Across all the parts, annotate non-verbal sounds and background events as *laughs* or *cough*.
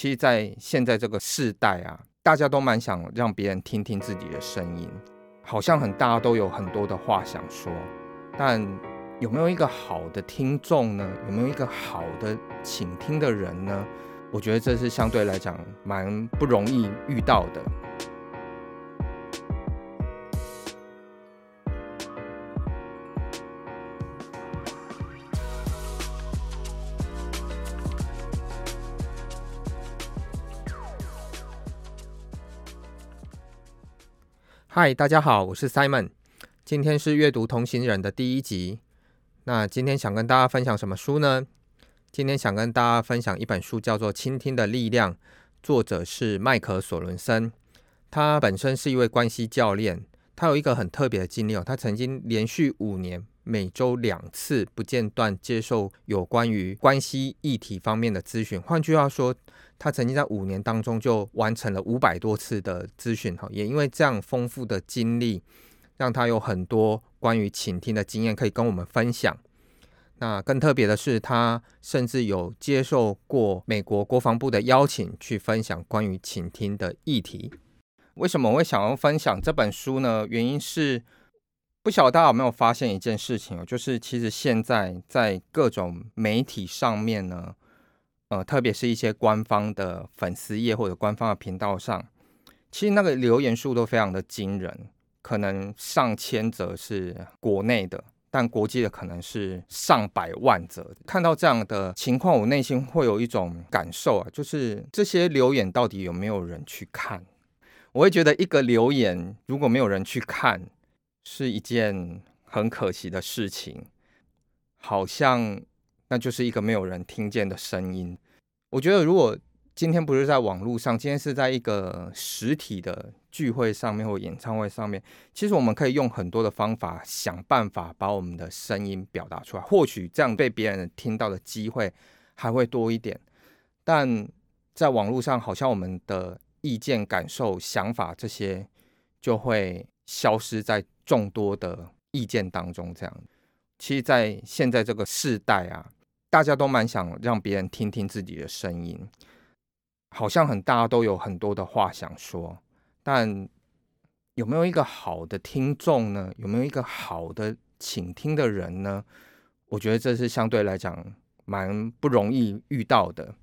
其实，在现在这个世代啊，大家都蛮想让别人听听自己的声音，好像很大家都有很多的话想说，但有没有一个好的听众呢？有没有一个好的倾听的人呢？我觉得这是相对来讲蛮不容易遇到的。嗨，大家好，我是 Simon。今天是阅读同行人的第一集。那今天想跟大家分享什么书呢？今天想跟大家分享一本书，叫做《倾听的力量》，作者是迈克·索伦森。他本身是一位关系教练，他有一个很特别的经历哦，他曾经连续五年每周两次不间断接受有关于关系议题方面的咨询。换句话说，他曾经在五年当中就完成了五百多次的咨询，哈，也因为这样丰富的经历，让他有很多关于倾听的经验可以跟我们分享。那更特别的是，他甚至有接受过美国国防部的邀请，去分享关于倾听的议题。为什么我会想要分享这本书呢？原因是不晓得大家有没有发现一件事情哦，就是其实现在在各种媒体上面呢。呃，特别是一些官方的粉丝页或者官方的频道上，其实那个留言数都非常的惊人，可能上千则是国内的，但国际的可能是上百万则。看到这样的情况，我内心会有一种感受啊，就是这些留言到底有没有人去看？我会觉得一个留言如果没有人去看，是一件很可惜的事情，好像。那就是一个没有人听见的声音。我觉得，如果今天不是在网络上，今天是在一个实体的聚会上面或演唱会上面，其实我们可以用很多的方法想办法把我们的声音表达出来，或许这样被别人听到的机会还会多一点。但在网络上，好像我们的意见、感受、想法这些就会消失在众多的意见当中。这样，其实，在现在这个世代啊。大家都蛮想让别人听听自己的声音，好像很大家都有很多的话想说，但有没有一个好的听众呢？有没有一个好的倾听的人呢？我觉得这是相对来讲蛮不容易遇到的。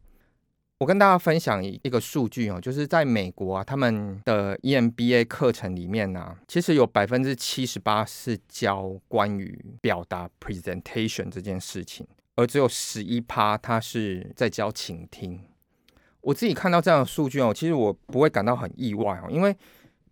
我跟大家分享一一个数据哦，就是在美国啊，他们的 EMBA 课程里面呢，其实有百分之七十八是教关于表达 presentation 这件事情。而只有十一趴，他是在教倾听。我自己看到这样的数据哦，其实我不会感到很意外哦，因为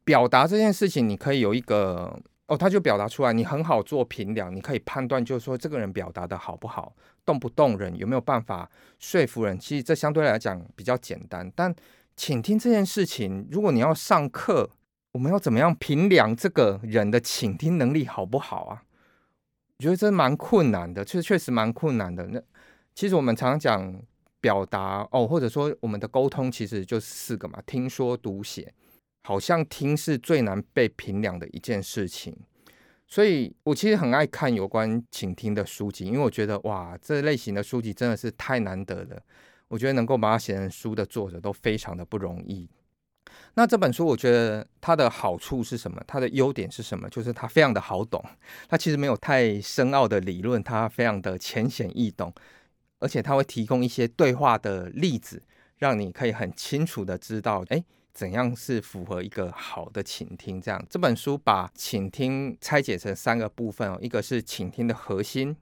表达这件事情，你可以有一个哦，他就表达出来，你很好做评量，你可以判断，就是说这个人表达的好不好，动不动人，有没有办法说服人。其实这相对来讲比较简单，但倾听这件事情，如果你要上课，我们要怎么样评量这个人的倾听能力好不好啊？我觉得这蛮困难的，确确实蛮困难的。那其实我们常常讲表达哦，或者说我们的沟通其实就是四个嘛：听说读写。好像听是最难被评量的一件事情，所以我其实很爱看有关倾听的书籍，因为我觉得哇，这类型的书籍真的是太难得了。我觉得能够把它写成书的作者都非常的不容易。那这本书我觉得它的好处是什么？它的优点是什么？就是它非常的好懂，它其实没有太深奥的理论，它非常的浅显易懂，而且它会提供一些对话的例子，让你可以很清楚的知道，哎，怎样是符合一个好的倾听。这样，这本书把倾听拆解成三个部分哦，一个是倾听的核心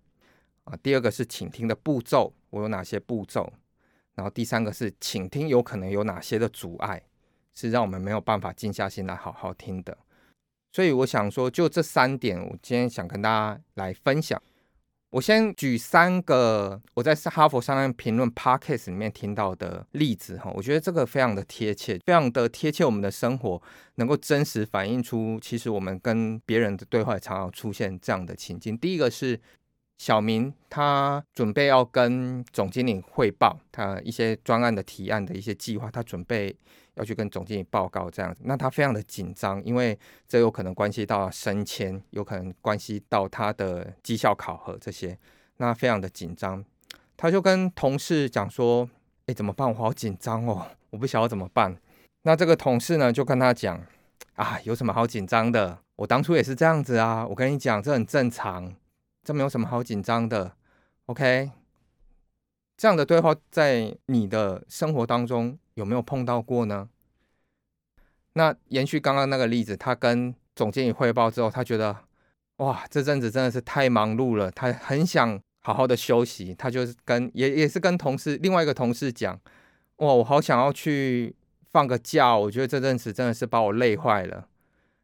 啊，第二个是倾听的步骤，我有哪些步骤，然后第三个是倾听有可能有哪些的阻碍。是让我们没有办法静下心来好好听的，所以我想说，就这三点，我今天想跟大家来分享。我先举三个我在哈佛商业评论 podcast 里面听到的例子哈，我觉得这个非常的贴切，非常的贴切我们的生活，能够真实反映出其实我们跟别人的对话常常出现这样的情境。第一个是。小明他准备要跟总经理汇报他一些专案的提案的一些计划，他准备要去跟总经理报告这样子，那他非常的紧张，因为这有可能关系到升迁，有可能关系到他的绩效考核这些，那非常的紧张。他就跟同事讲说：“哎，怎么办？我好紧张哦，我不晓得怎么办。那这个同事呢，就跟他讲啊，有什么好紧张的？我当初也是这样子啊。我跟你讲，这很正常，这没有什么好紧张的。OK，这样的对话在你的生活当中有没有碰到过呢？那延续刚刚那个例子，他跟总经理汇报之后，他觉得哇，这阵子真的是太忙碌了，他很想。好好的休息，他就是跟也也是跟同事另外一个同事讲，哇，我好想要去放个假，我觉得这阵子真的是把我累坏了。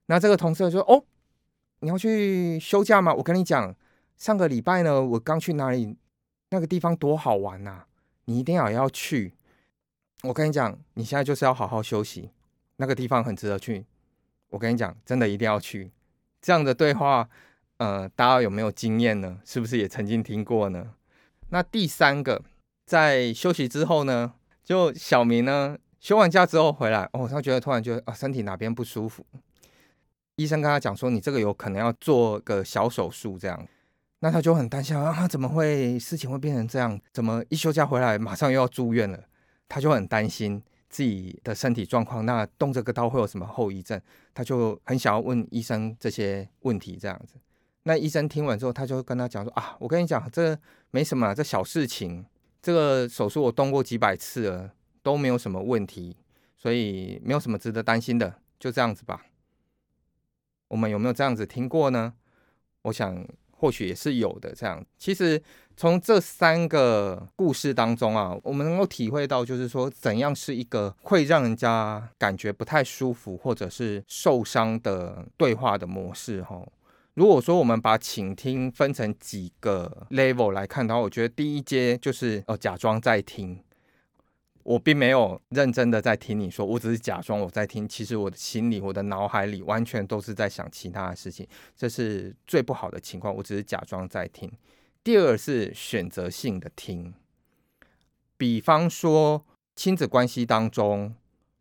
那这个同事说，哦，你要去休假吗？我跟你讲，上个礼拜呢，我刚去哪里，那个地方多好玩呐，你一定要要去。我跟你讲，你现在就是要好好休息，那个地方很值得去。我跟你讲，真的一定要去。这样的对话。呃，大家有没有经验呢？是不是也曾经听过呢？那第三个，在休息之后呢，就小明呢休完假之后回来，哦，他觉得突然觉得啊身体哪边不舒服，医生跟他讲说你这个有可能要做个小手术这样，那他就很担心啊，怎么会事情会变成这样？怎么一休假回来马上又要住院了？他就很担心自己的身体状况，那动这个刀会有什么后遗症？他就很想要问医生这些问题这样子。那医生听完之后，他就跟他讲说：“啊，我跟你讲，这没什么，这小事情。这个手术我动过几百次了，都没有什么问题，所以没有什么值得担心的，就这样子吧。我们有没有这样子听过呢？我想或许也是有的。这样，其实从这三个故事当中啊，我们能够体会到，就是说怎样是一个会让人家感觉不太舒服或者是受伤的对话的模式，哈。”如果说我们把倾听分成几个 level 来看的话，我觉得第一阶就是呃假装在听，我并没有认真的在听你说，我只是假装我在听，其实我的心里、我的脑海里完全都是在想其他的事情，这是最不好的情况。我只是假装在听。第二是选择性的听，比方说亲子关系当中。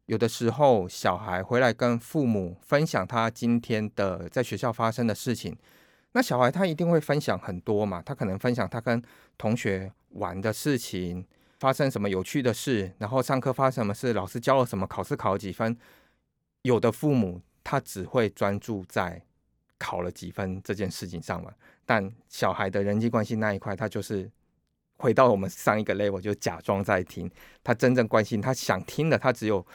有的时候，小孩回来跟父母分享他今天的在学校发生的事情，那小孩他一定会分享很多嘛？他可能分享他跟同学玩的事情，发生什么有趣的事，然后上课发生什么事，老师教了什么，考试考了几分。有的父母他只会专注在考了几分这件事情上嘛，但小孩的人际关系那一块，他就是回到我们上一个 level，就假装在听。他真正关心他想听的，他只有。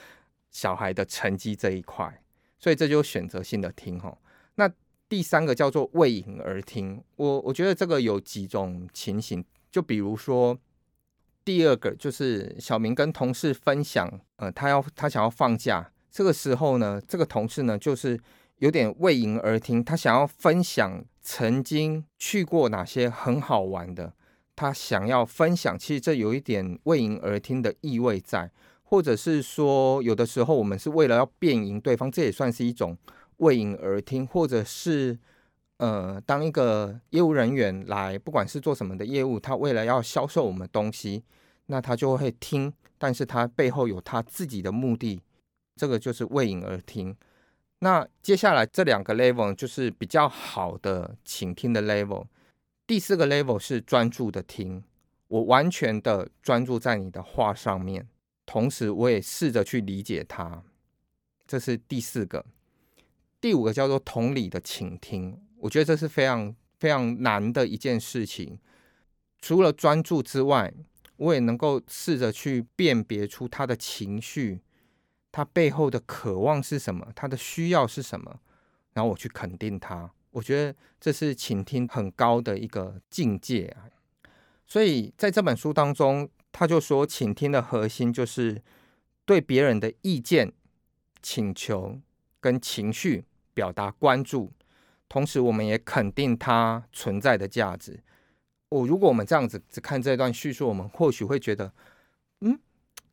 小孩的成绩这一块，所以这就选择性的听哈。那第三个叫做为引而听，我我觉得这个有几种情形，就比如说第二个就是小明跟同事分享，呃，他要他想要放假，这个时候呢，这个同事呢就是有点为赢而听，他想要分享曾经去过哪些很好玩的，他想要分享，其实这有一点为赢而听的意味在。或者是说，有的时候我们是为了要辩赢对方，这也算是一种为赢而听。或者是，呃，当一个业务人员来，不管是做什么的业务，他为了要销售我们东西，那他就会听，但是他背后有他自己的目的，这个就是为赢而听。那接下来这两个 level 就是比较好的倾听的 level。第四个 level 是专注的听，我完全的专注在你的话上面。同时，我也试着去理解他，这是第四个。第五个叫做同理的倾听，我觉得这是非常非常难的一件事情。除了专注之外，我也能够试着去辨别出他的情绪，他背后的渴望是什么，他的需要是什么，然后我去肯定他。我觉得这是倾听很高的一个境界啊。所以在这本书当中。他就说，倾听的核心就是对别人的意见、请求跟情绪表达关注，同时我们也肯定它存在的价值。我如果我们这样子只看这段叙述，我们或许会觉得，嗯，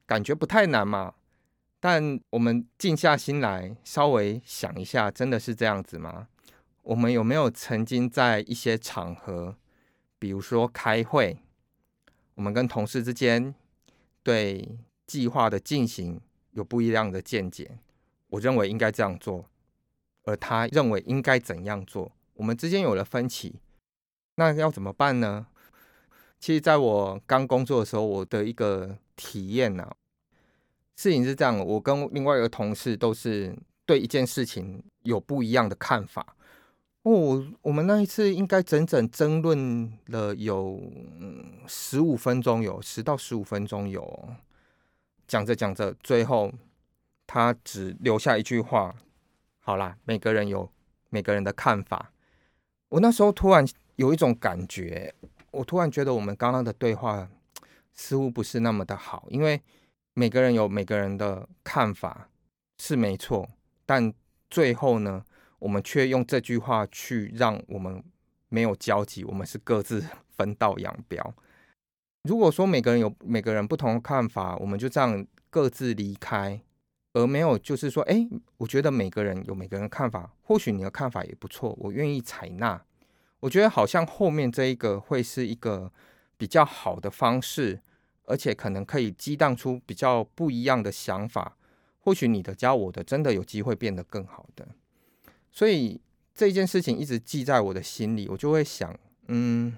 感觉不太难嘛。但我们静下心来，稍微想一下，真的是这样子吗？我们有没有曾经在一些场合，比如说开会？我们跟同事之间对计划的进行有不一样的见解，我认为应该这样做，而他认为应该怎样做，我们之间有了分歧，那要怎么办呢？其实，在我刚工作的时候，我的一个体验呢。事情是这样，我跟另外一个同事都是对一件事情有不一样的看法。哦，我们那一次应该整整争论了有十五分钟，有十到十五分钟有。讲着讲着，最后他只留下一句话：“好啦，每个人有每个人的看法。”我那时候突然有一种感觉，我突然觉得我们刚刚的对话似乎不是那么的好，因为。每个人有每个人的看法是没错，但最后呢，我们却用这句话去让我们没有交集，我们是各自分道扬镳。如果说每个人有每个人不同的看法，我们就这样各自离开，而没有就是说，哎，我觉得每个人有每个人的看法，或许你的看法也不错，我愿意采纳。我觉得好像后面这一个会是一个比较好的方式。而且可能可以激荡出比较不一样的想法，或许你的教我的真的有机会变得更好的。所以这件事情一直记在我的心里，我就会想，嗯，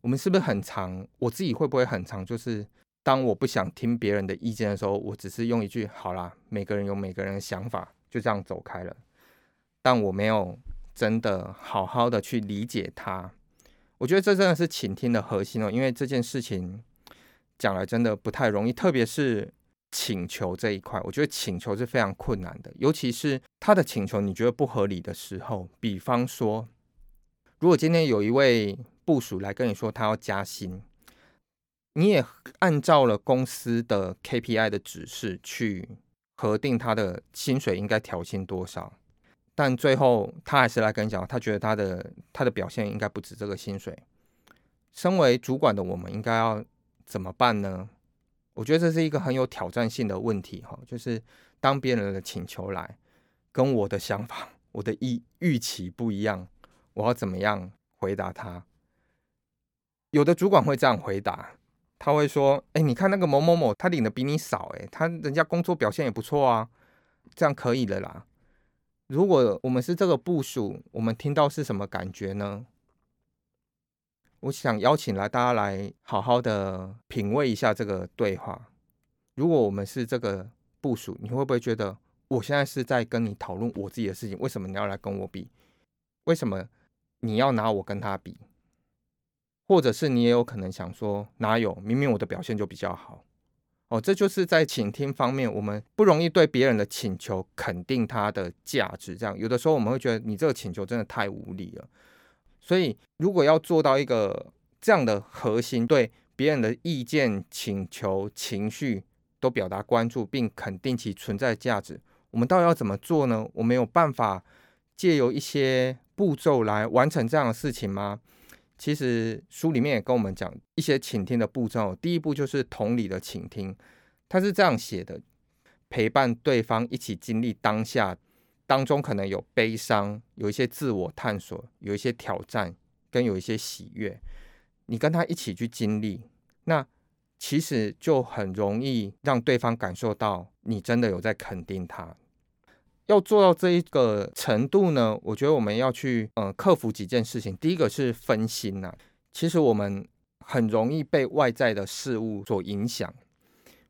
我们是不是很长？我自己会不会很长？就是当我不想听别人的意见的时候，我只是用一句“好啦”，每个人有每个人的想法，就这样走开了。但我没有真的好好的去理解他。我觉得这真的是倾听的核心哦，因为这件事情。讲来真的不太容易，特别是请求这一块，我觉得请求是非常困难的，尤其是他的请求你觉得不合理的时候。比方说，如果今天有一位部署来跟你说他要加薪，你也按照了公司的 KPI 的指示去核定他的薪水应该调薪多少，但最后他还是来跟你讲，他觉得他的他的表现应该不止这个薪水。身为主管的我们，应该要。怎么办呢？我觉得这是一个很有挑战性的问题哈，就是当别人的请求来，跟我的想法、我的预预期不一样，我要怎么样回答他？有的主管会这样回答，他会说：“哎，你看那个某某某，他领的比你少，哎，他人家工作表现也不错啊，这样可以了啦。”如果我们是这个部署，我们听到是什么感觉呢？我想邀请来大家来好好的品味一下这个对话。如果我们是这个部署，你会不会觉得我现在是在跟你讨论我自己的事情？为什么你要来跟我比？为什么你要拿我跟他比？或者是你也有可能想说，哪有？明明我的表现就比较好。哦，这就是在倾听方面，我们不容易对别人的请求肯定他的价值。这样有的时候我们会觉得你这个请求真的太无理了。所以，如果要做到一个这样的核心，对别人的意见、请求、情绪都表达关注，并肯定其存在价值，我们到底要怎么做呢？我们有办法借由一些步骤来完成这样的事情吗？其实书里面也跟我们讲一些倾听的步骤。第一步就是同理的倾听，他是这样写的：陪伴对方一起经历当下。当中可能有悲伤，有一些自我探索，有一些挑战，跟有一些喜悦。你跟他一起去经历，那其实就很容易让对方感受到你真的有在肯定他。要做到这一个程度呢，我觉得我们要去呃克服几件事情。第一个是分心呐，其实我们很容易被外在的事物所影响。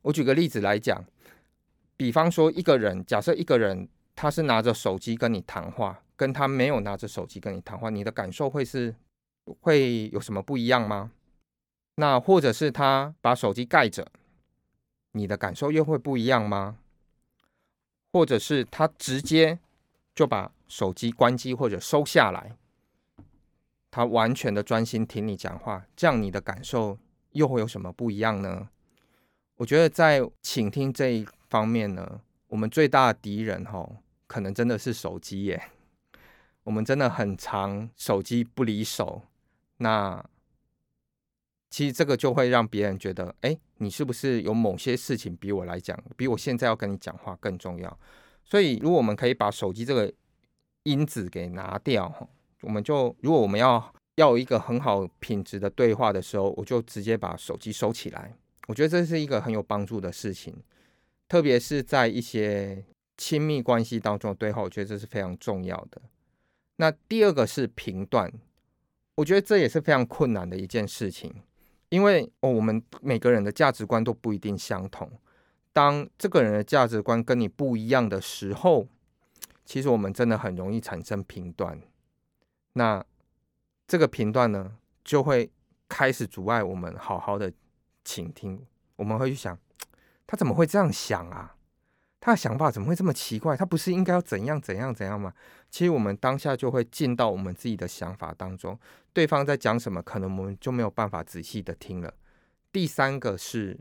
我举个例子来讲，比方说一个人，假设一个人。他是拿着手机跟你谈话，跟他没有拿着手机跟你谈话，你的感受会是会有什么不一样吗？那或者是他把手机盖着，你的感受又会不一样吗？或者是他直接就把手机关机或者收下来，他完全的专心听你讲话，这样你的感受又会有什么不一样呢？我觉得在倾听这一方面呢，我们最大的敌人哈。可能真的是手机耶，*laughs* 我们真的很常手机不离手。那其实这个就会让别人觉得，哎，你是不是有某些事情比我来讲，比我现在要跟你讲话更重要？所以，如果我们可以把手机这个因子给拿掉，我们就如果我们要要一个很好品质的对话的时候，我就直接把手机收起来。我觉得这是一个很有帮助的事情，特别是在一些。亲密关系当中的对话，我觉得这是非常重要的。那第二个是评断，我觉得这也是非常困难的一件事情。因为哦，我们每个人的价值观都不一定相同。当这个人的价值观跟你不一样的时候，其实我们真的很容易产生评断。那这个评断呢，就会开始阻碍我们好好的倾听。我们会去想，*tsk* 他怎么会这样想啊？他的想法怎么会这么奇怪？他不是应该要怎样怎样怎样吗？其实我们当下就会进到我们自己的想法当中，对方在讲什么，可能我们就没有办法仔细的听了。第三个是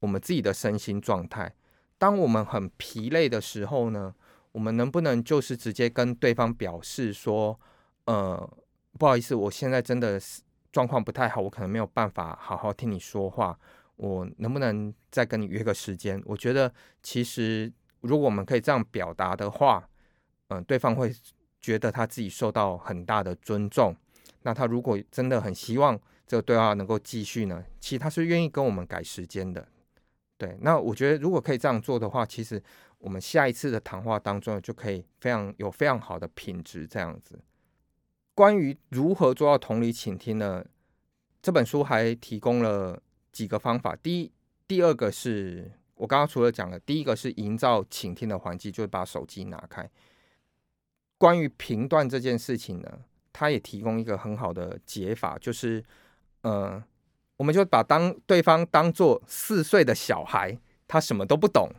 我们自己的身心状态。当我们很疲累的时候呢，我们能不能就是直接跟对方表示说，呃，不好意思，我现在真的是状况不太好，我可能没有办法好好听你说话。我能不能再跟你约个时间？我觉得其实如果我们可以这样表达的话，嗯，对方会觉得他自己受到很大的尊重。那他如果真的很希望这个对话能够继续呢，其实他是愿意跟我们改时间的。对，那我觉得如果可以这样做的话，其实我们下一次的谈话当中就可以非常有非常好的品质。这样子，关于如何做到同理倾听呢？这本书还提供了。几个方法，第一、第二个是我刚刚除了讲了，第一个是营造倾听的环境，就是把手机拿开。关于评断这件事情呢，他也提供一个很好的解法，就是，呃，我们就把当对方当做四岁的小孩，他什么都不懂。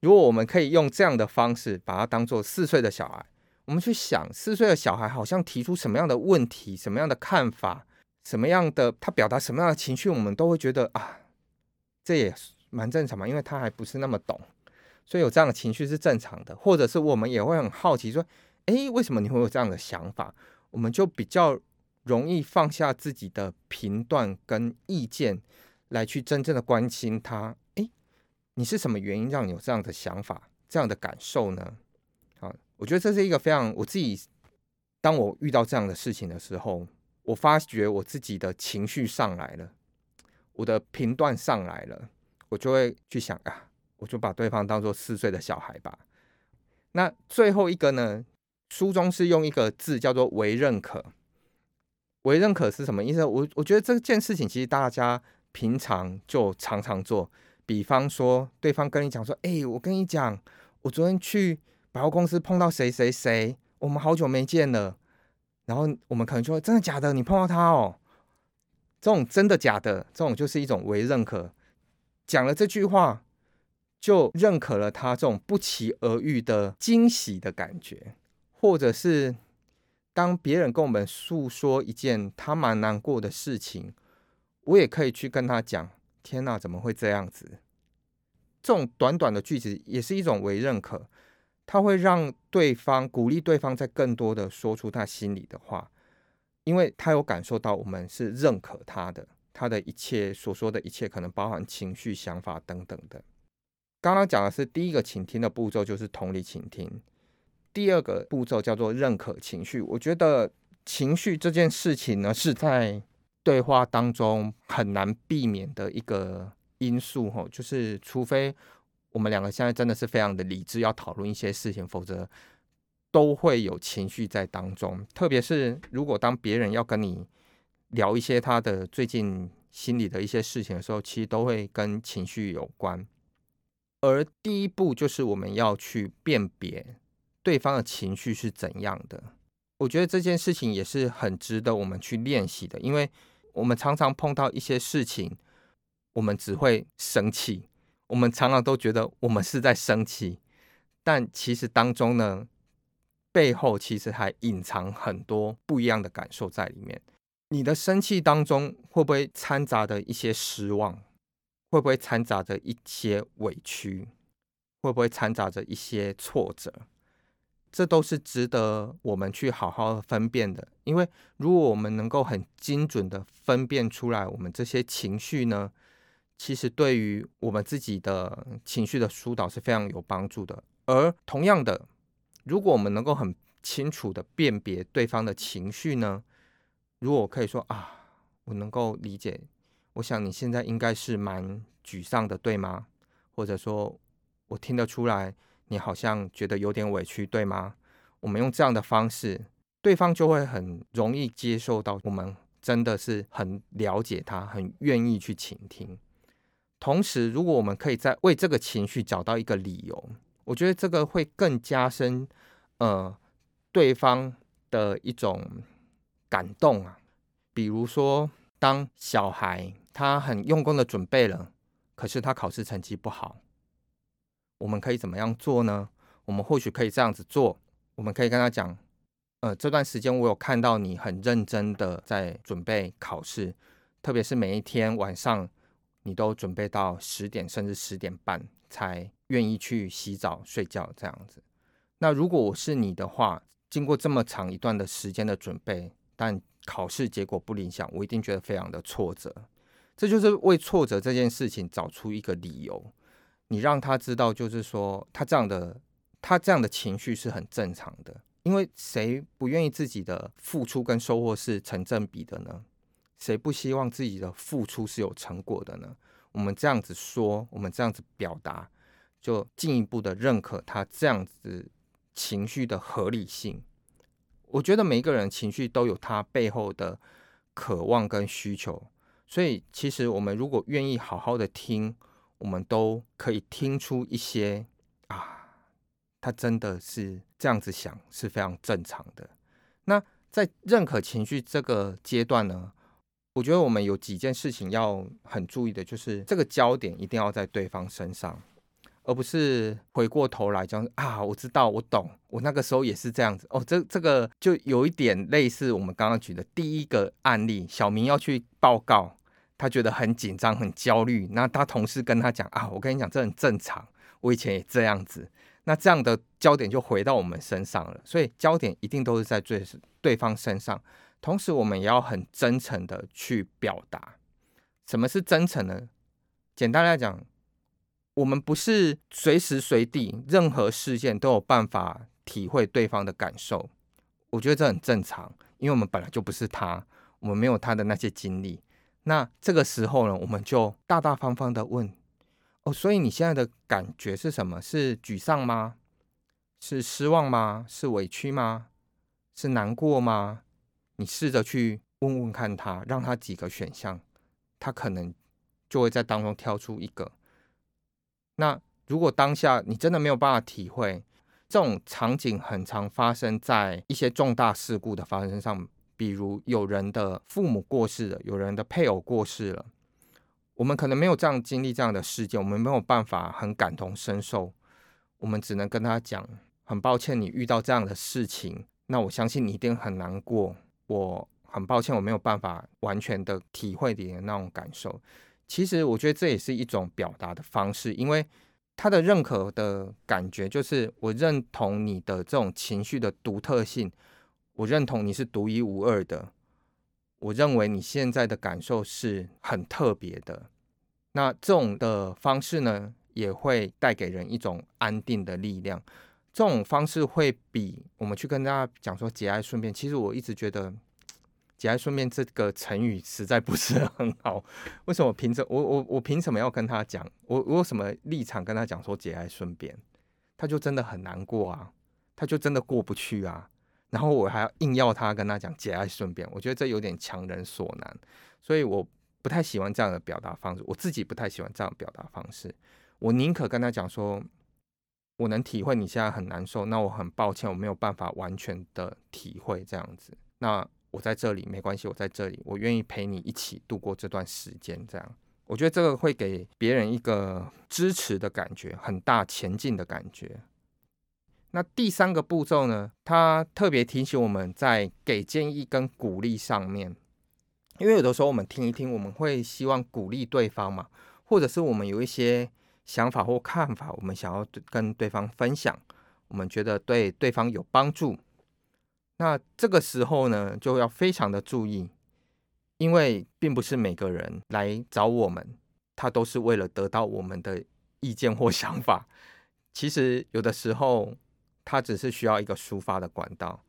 如果我们可以用这样的方式把他当做四岁的小孩，我们去想四岁的小孩好像提出什么样的问题，什么样的看法。什么样的他表达什么样的情绪，我们都会觉得啊，这也蛮正常嘛，因为他还不是那么懂，所以有这样的情绪是正常的。或者是我们也会很好奇，说，哎，为什么你会有这样的想法？我们就比较容易放下自己的评断跟意见，来去真正的关心他。哎，你是什么原因让你有这样的想法、这样的感受呢？啊，我觉得这是一个非常我自己，当我遇到这样的事情的时候。我发觉我自己的情绪上来了，我的频段上来了，我就会去想啊，我就把对方当做四岁的小孩吧。那最后一个呢？书中是用一个字叫做“为认可”。为认可是什么意思？我我觉得这件事情其实大家平常就常常做。比方说，对方跟你讲说：“哎，我跟你讲，我昨天去百货公司碰到谁谁谁，我们好久没见了。”然后我们可能说真的假的？你碰到他哦，这种真的假的，这种就是一种为认可。讲了这句话，就认可了他这种不期而遇的惊喜的感觉，或者是当别人跟我们诉说一件他蛮难过的事情，我也可以去跟他讲：天哪，怎么会这样子？这种短短的句子也是一种为认可。他会让对方鼓励对方在更多的说出他心里的话，因为他有感受到我们是认可他的，他的一切所说的一切可能包含情绪、想法等等的。刚刚讲的是第一个倾听的步骤，就是同理倾听；第二个步骤叫做认可情绪。我觉得情绪这件事情呢，是在对话当中很难避免的一个因素，吼，就是除非。我们两个现在真的是非常的理智，要讨论一些事情，否则都会有情绪在当中。特别是如果当别人要跟你聊一些他的最近心里的一些事情的时候，其实都会跟情绪有关。而第一步就是我们要去辨别对方的情绪是怎样的。我觉得这件事情也是很值得我们去练习的，因为我们常常碰到一些事情，我们只会生气。我们常常都觉得我们是在生气，但其实当中呢，背后其实还隐藏很多不一样的感受在里面。你的生气当中会不会掺杂着一些失望？会不会掺杂着一些委屈？会不会掺杂着一些挫折？这都是值得我们去好好分辨的。因为如果我们能够很精准的分辨出来，我们这些情绪呢？其实对于我们自己的情绪的疏导是非常有帮助的。而同样的，如果我们能够很清楚的辨别对方的情绪呢？如果我可以说啊，我能够理解，我想你现在应该是蛮沮丧的，对吗？或者说，我听得出来你好像觉得有点委屈，对吗？我们用这样的方式，对方就会很容易接受到我们。真的是很了解他，很愿意去倾听。同时，如果我们可以在为这个情绪找到一个理由，我觉得这个会更加深呃对方的一种感动啊。比如说，当小孩他很用功的准备了，可是他考试成绩不好，我们可以怎么样做呢？我们或许可以这样子做，我们可以跟他讲。呃，这段时间我有看到你很认真的在准备考试，特别是每一天晚上，你都准备到十点甚至十点半才愿意去洗澡睡觉这样子。那如果我是你的话，经过这么长一段的时间的准备，但考试结果不理想，我一定觉得非常的挫折。这就是为挫折这件事情找出一个理由，你让他知道，就是说他这样的他这样的情绪是很正常的。因为谁不愿意自己的付出跟收获是成正比的呢？谁不希望自己的付出是有成果的呢？我们这样子说，我们这样子表达，就进一步的认可他这样子情绪的合理性。我觉得每一个人情绪都有他背后的渴望跟需求，所以其实我们如果愿意好好的听，我们都可以听出一些啊。他真的是这样子想是非常正常的。那在认可情绪这个阶段呢，我觉得我们有几件事情要很注意的，就是这个焦点一定要在对方身上，而不是回过头来讲啊，我知道，我懂，我那个时候也是这样子。哦，这这个就有一点类似我们刚刚举的第一个案例，小明要去报告，他觉得很紧张、很焦虑。那他同事跟他讲啊，我跟你讲，这很正常，我以前也这样子。那这样的焦点就回到我们身上了，所以焦点一定都是在对对方身上。同时，我们也要很真诚的去表达。什么是真诚呢？简单来讲，我们不是随时随地任何事件都有办法体会对方的感受。我觉得这很正常，因为我们本来就不是他，我们没有他的那些经历。那这个时候呢，我们就大大方方的问。哦，所以你现在的感觉是什么？是沮丧吗？是失望吗？是委屈吗？是难过吗？你试着去问问看他，让他几个选项，他可能就会在当中挑出一个。那如果当下你真的没有办法体会，这种场景很常发生在一些重大事故的发生上，比如有人的父母过世了，有人的配偶过世了。我们可能没有这样经历这样的事件，我们没有办法很感同身受，我们只能跟他讲，很抱歉你遇到这样的事情，那我相信你一定很难过，我很抱歉我没有办法完全的体会你的那种感受。其实我觉得这也是一种表达的方式，因为他的认可的感觉就是我认同你的这种情绪的独特性，我认同你是独一无二的。我认为你现在的感受是很特别的，那这种的方式呢，也会带给人一种安定的力量。这种方式会比我们去跟大家讲说“节哀顺变”。其实我一直觉得 *tsk* “节哀顺变”这个成语实在不是很好。*laughs* 为什么凭着我我我凭什么要跟他讲？我我有什么立场跟他讲说“节哀顺变”？他就真的很难过啊，他就真的过不去啊。然后我还要硬要他跟他讲节哀顺变，我觉得这有点强人所难，所以我不太喜欢这样的表达方式。我自己不太喜欢这样表达方式。我宁可跟他讲说，我能体会你现在很难受，那我很抱歉，我没有办法完全的体会这样子。那我在这里没关系，我在这里，我愿意陪你一起度过这段时间。这样，我觉得这个会给别人一个支持的感觉，很大前进的感觉。那第三个步骤呢？他特别提醒我们在给建议跟鼓励上面，因为有的时候我们听一听，我们会希望鼓励对方嘛，或者是我们有一些想法或看法，我们想要跟对方分享，我们觉得对对方有帮助。那这个时候呢，就要非常的注意，因为并不是每个人来找我们，他都是为了得到我们的意见或 *laughs* 想法。其实有的时候。他只是需要一个抒发的管道，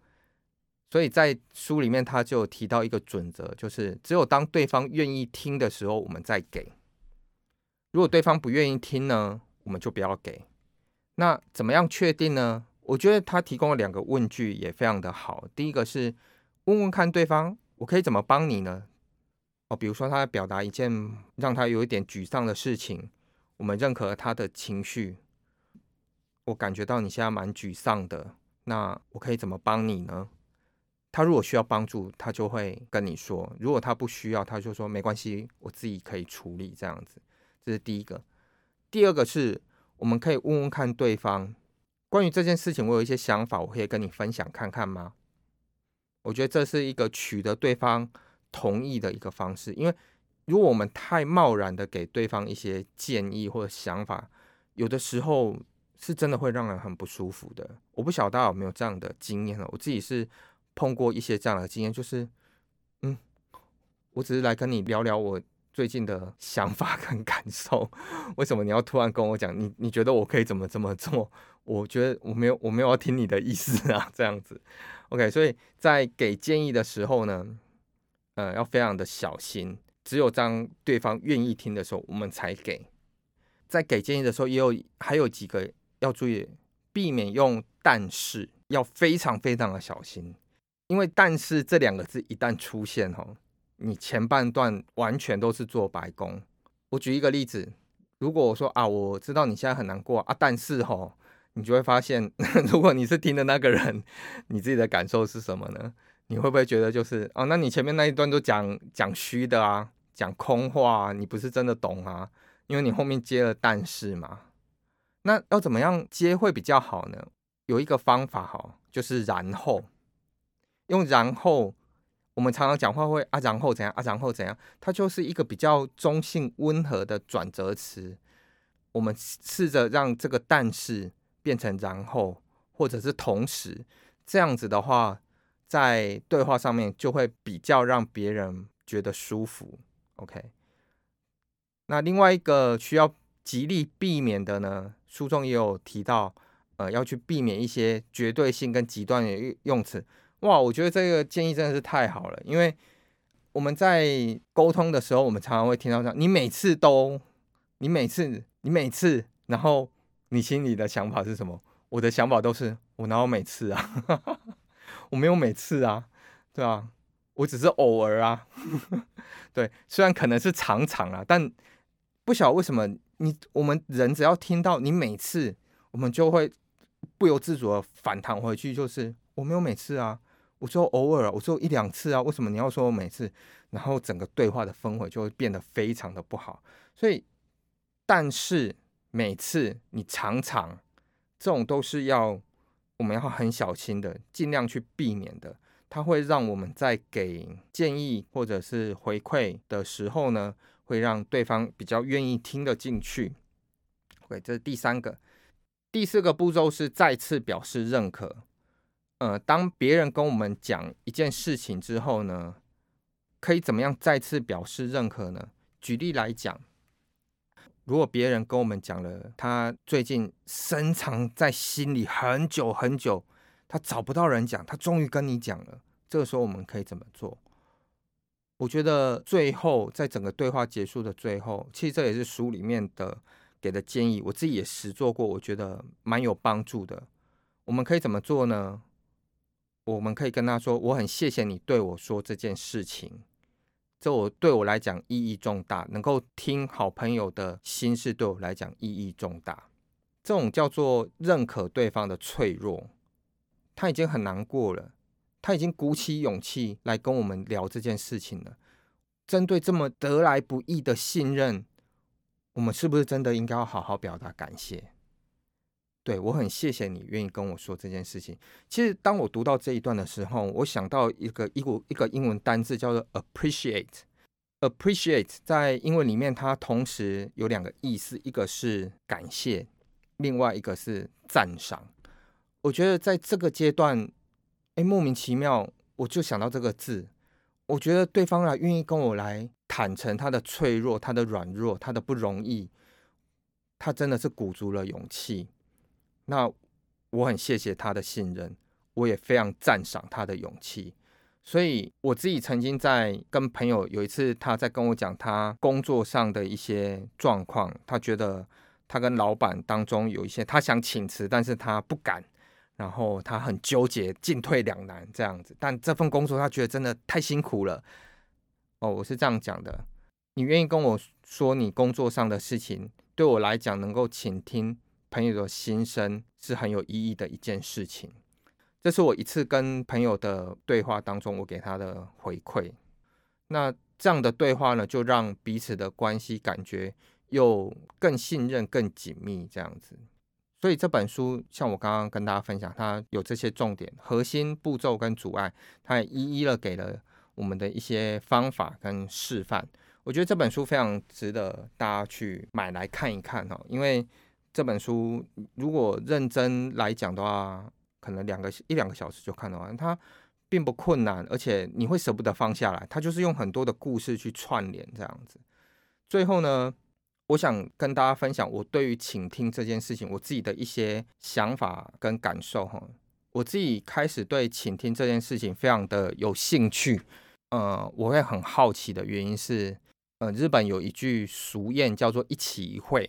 所以在书里面他就提到一个准则，就是只有当对方愿意听的时候，我们再给；如果对方不愿意听呢，我们就不要给。那怎么样确定呢？我觉得他提供了两个问句也非常的好。第一个是问问看对方我可以怎么帮你呢？哦，比如说他在表达一件让他有一点沮丧的事情，我们认可他的情绪。我感觉到你现在蛮沮丧的，那我可以怎么帮你呢？他如果需要帮助，他就会跟你说；如果他不需要，他就说没关系，我自己可以处理。这样子，这是第一个。第二个是，我们可以问问看对方关于这件事情，我有一些想法，我可以跟你分享看看吗？我觉得这是一个取得对方同意的一个方式，因为如果我们太贸然的给对方一些建议或者想法，有的时候是真的会让人很不舒服的。我不晓得大家有没有这样的经验了，我自己是碰过一些这样的经验，就是，嗯，我只是来跟你聊聊我最近的想法跟感受，为什么你要突然跟我讲？你你觉得我可以怎么这么做？我觉得我没有我没有要听你的意思啊，这样子。OK，所以在给建议的时候呢，呃，要非常的小心。只有当对方愿意听的时候，我们才给。在给建议的时候，也有还有几个要注意，避免用“但是”，要非常非常的小心。因为“但是”这两个字一旦出现，哈，你前半段完全都是做白工。我举一个例子，如果我说啊，我知道你现在很难过啊，但是哈。你就会发现，*laughs* 如果你是听的那个人，你自己的感受是什么呢？你会不会觉得就是哦，那你前面那一段都讲讲虚的啊，讲空话啊，你不是真的懂啊？因为你后面接了但是嘛。那要怎么样接会比较好呢？有一个方法哈，就是然后用然后，我们常常讲话会啊，然后怎样啊，然后怎样，它就是一个比较中性温和的转折词。我们试着让这个但是。变成然后或者是同时这样子的话，在对话上面就会比较让别人觉得舒服。OK，那另外一个需要极力避免的呢，书中也有提到，呃，要去避免一些绝对性跟极端的用词。哇，我觉得这个建议真的是太好了，因为我们在沟通的时候，我们常常会听到这样：你每次都，你每次，你每次，然后。你心里的想法是什么？我的想法都是我哪有每次啊？*laughs* 我没有每次啊，对吧？我只是偶尔啊。*laughs* 对，虽然可能是常常啊，但不晓得为什么你我们人只要听到你每次，我们就会不由自主的反弹回去，就是我没有每次啊，我说偶尔，我说一两次啊，为什么你要说每次？然后整个对话的氛围就会变得非常的不好。所以，但是。每次你常常这种都是要我们要很小心的，尽量去避免的。它会让我们在给建议或者是回馈的时候呢，会让对方比较愿意听得进去。OK，这是第三个。第四个步骤是再次表示认可。呃，当别人跟我们讲一件事情之后呢，可以怎么样再次表示认可呢？举例来讲。如果别人跟我们讲了他最近深藏在心里很久很久，他找不到人讲，他终于跟你讲了，这个时候我们可以怎么做？我觉得最后在整个对话结束的最后，其实这也是书里面的给的建议，我自己也实做过，我觉得蛮有帮助的。我们可以怎么做呢？我们可以跟他说：“我很谢谢你对我说这件事情。”这我对我来讲意义重大，能够听好朋友的心事，对我来讲意义重大。这种叫做认可对方的脆弱，他已经很难过了，他已经鼓起勇气来跟我们聊这件事情了。针对这么得来不易的信任，我们是不是真的应该要好好表达感谢？对我很谢谢你愿意跟我说这件事情。其实当我读到这一段的时候，我想到一个一股一个英文单字叫做 appreciate。appreciate 在英文里面，它同时有两个意思，一个是感谢，另外一个是赞赏。我觉得在这个阶段，哎，莫名其妙我就想到这个字。我觉得对方来愿意跟我来坦诚他的脆弱、他的软弱、他的不容易，他真的是鼓足了勇气。那我很谢谢他的信任，我也非常赞赏他的勇气。所以我自己曾经在跟朋友有一次，他在跟我讲他工作上的一些状况，他觉得他跟老板当中有一些他想请辞，但是他不敢。然后他很纠结，进退两难这样子。但这份工作他觉得真的太辛苦了。哦，我是这样讲的。你愿意跟我说你工作上的事情，对我来讲，能够倾听朋友的心声是很有意义的一件事情。这是我一次跟朋友的对话当中，我给他的回馈。那这样的对话呢，就让彼此的关系感觉又更信任、更紧密这样子。所以这本书，像我刚刚跟大家分享，它有这些重点、核心步骤跟阻碍，它也一一的给了我们的一些方法跟示范。我觉得这本书非常值得大家去买来看一看哈，因为这本书如果认真来讲的话，可能两个一两个小时就看得完。它并不困难，而且你会舍不得放下来。它就是用很多的故事去串联这样子。最后呢，我想跟大家分享我对于倾听这件事情我自己的一些想法跟感受哈。我自己开始对倾听这件事情非常的有兴趣，呃，我会很好奇的原因是。呃，日本有一句俗谚叫做“一起一会”，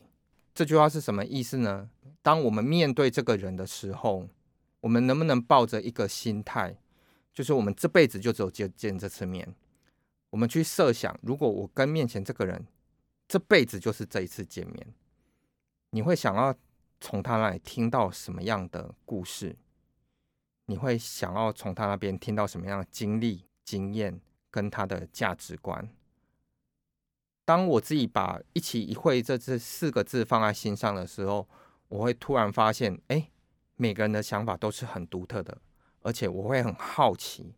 这句话是什么意思呢？当我们面对这个人的时候，我们能不能抱着一个心态，就是我们这辈子就只有见见这次面？我们去设想，如果我跟面前这个人这辈子就是这一次见面，你会想要从他那里听到什么样的故事？你会想要从他那边听到什么样的经历、经验跟他的价值观？当我自己把“一起一会”这这四个字放在心上的时候，我会突然发现，哎，每个人的想法都是很独特的，而且我会很好奇。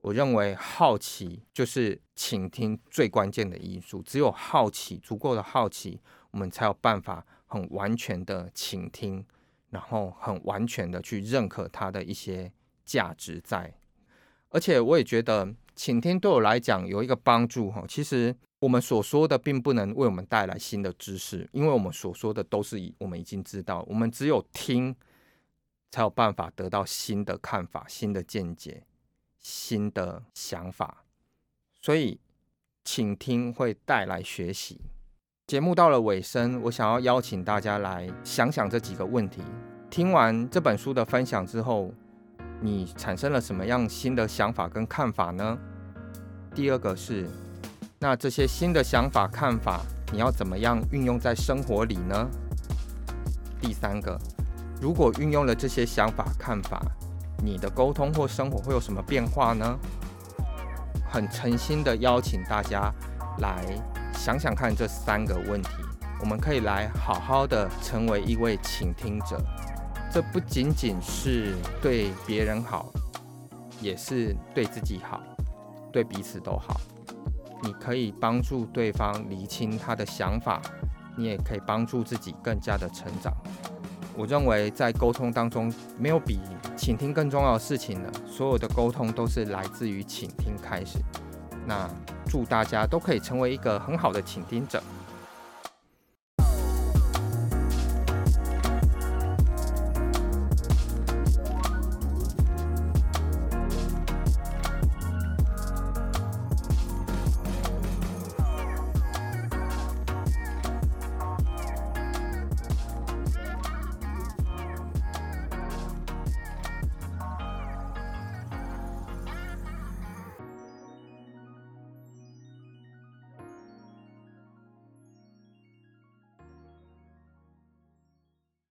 我认为好奇就是倾听最关键的因素，只有好奇，足够的好奇，我们才有办法很完全的倾听，然后很完全的去认可他的一些价值在。而且我也觉得，倾听对我来讲有一个帮助哈，其实。我们所说的并不能为我们带来新的知识，因为我们所说的都是我们已经知道。我们只有听，才有办法得到新的看法、新的见解、新的想法。所以，请听会带来学习。节目到了尾声，我想要邀请大家来想想这几个问题。听完这本书的分享之后，你产生了什么样新的想法跟看法呢？第二个是。那这些新的想法、看法，你要怎么样运用在生活里呢？第三个，如果运用了这些想法、看法，你的沟通或生活会有什么变化呢？很诚心的邀请大家来想想看这三个问题，我们可以来好好的成为一位倾听者。这不仅仅是对别人好，也是对自己好，对彼此都好。你可以帮助对方厘清他的想法，你也可以帮助自己更加的成长。我认为在沟通当中，没有比倾听更重要的事情了。所有的沟通都是来自于倾听开始。那祝大家都可以成为一个很好的倾听者。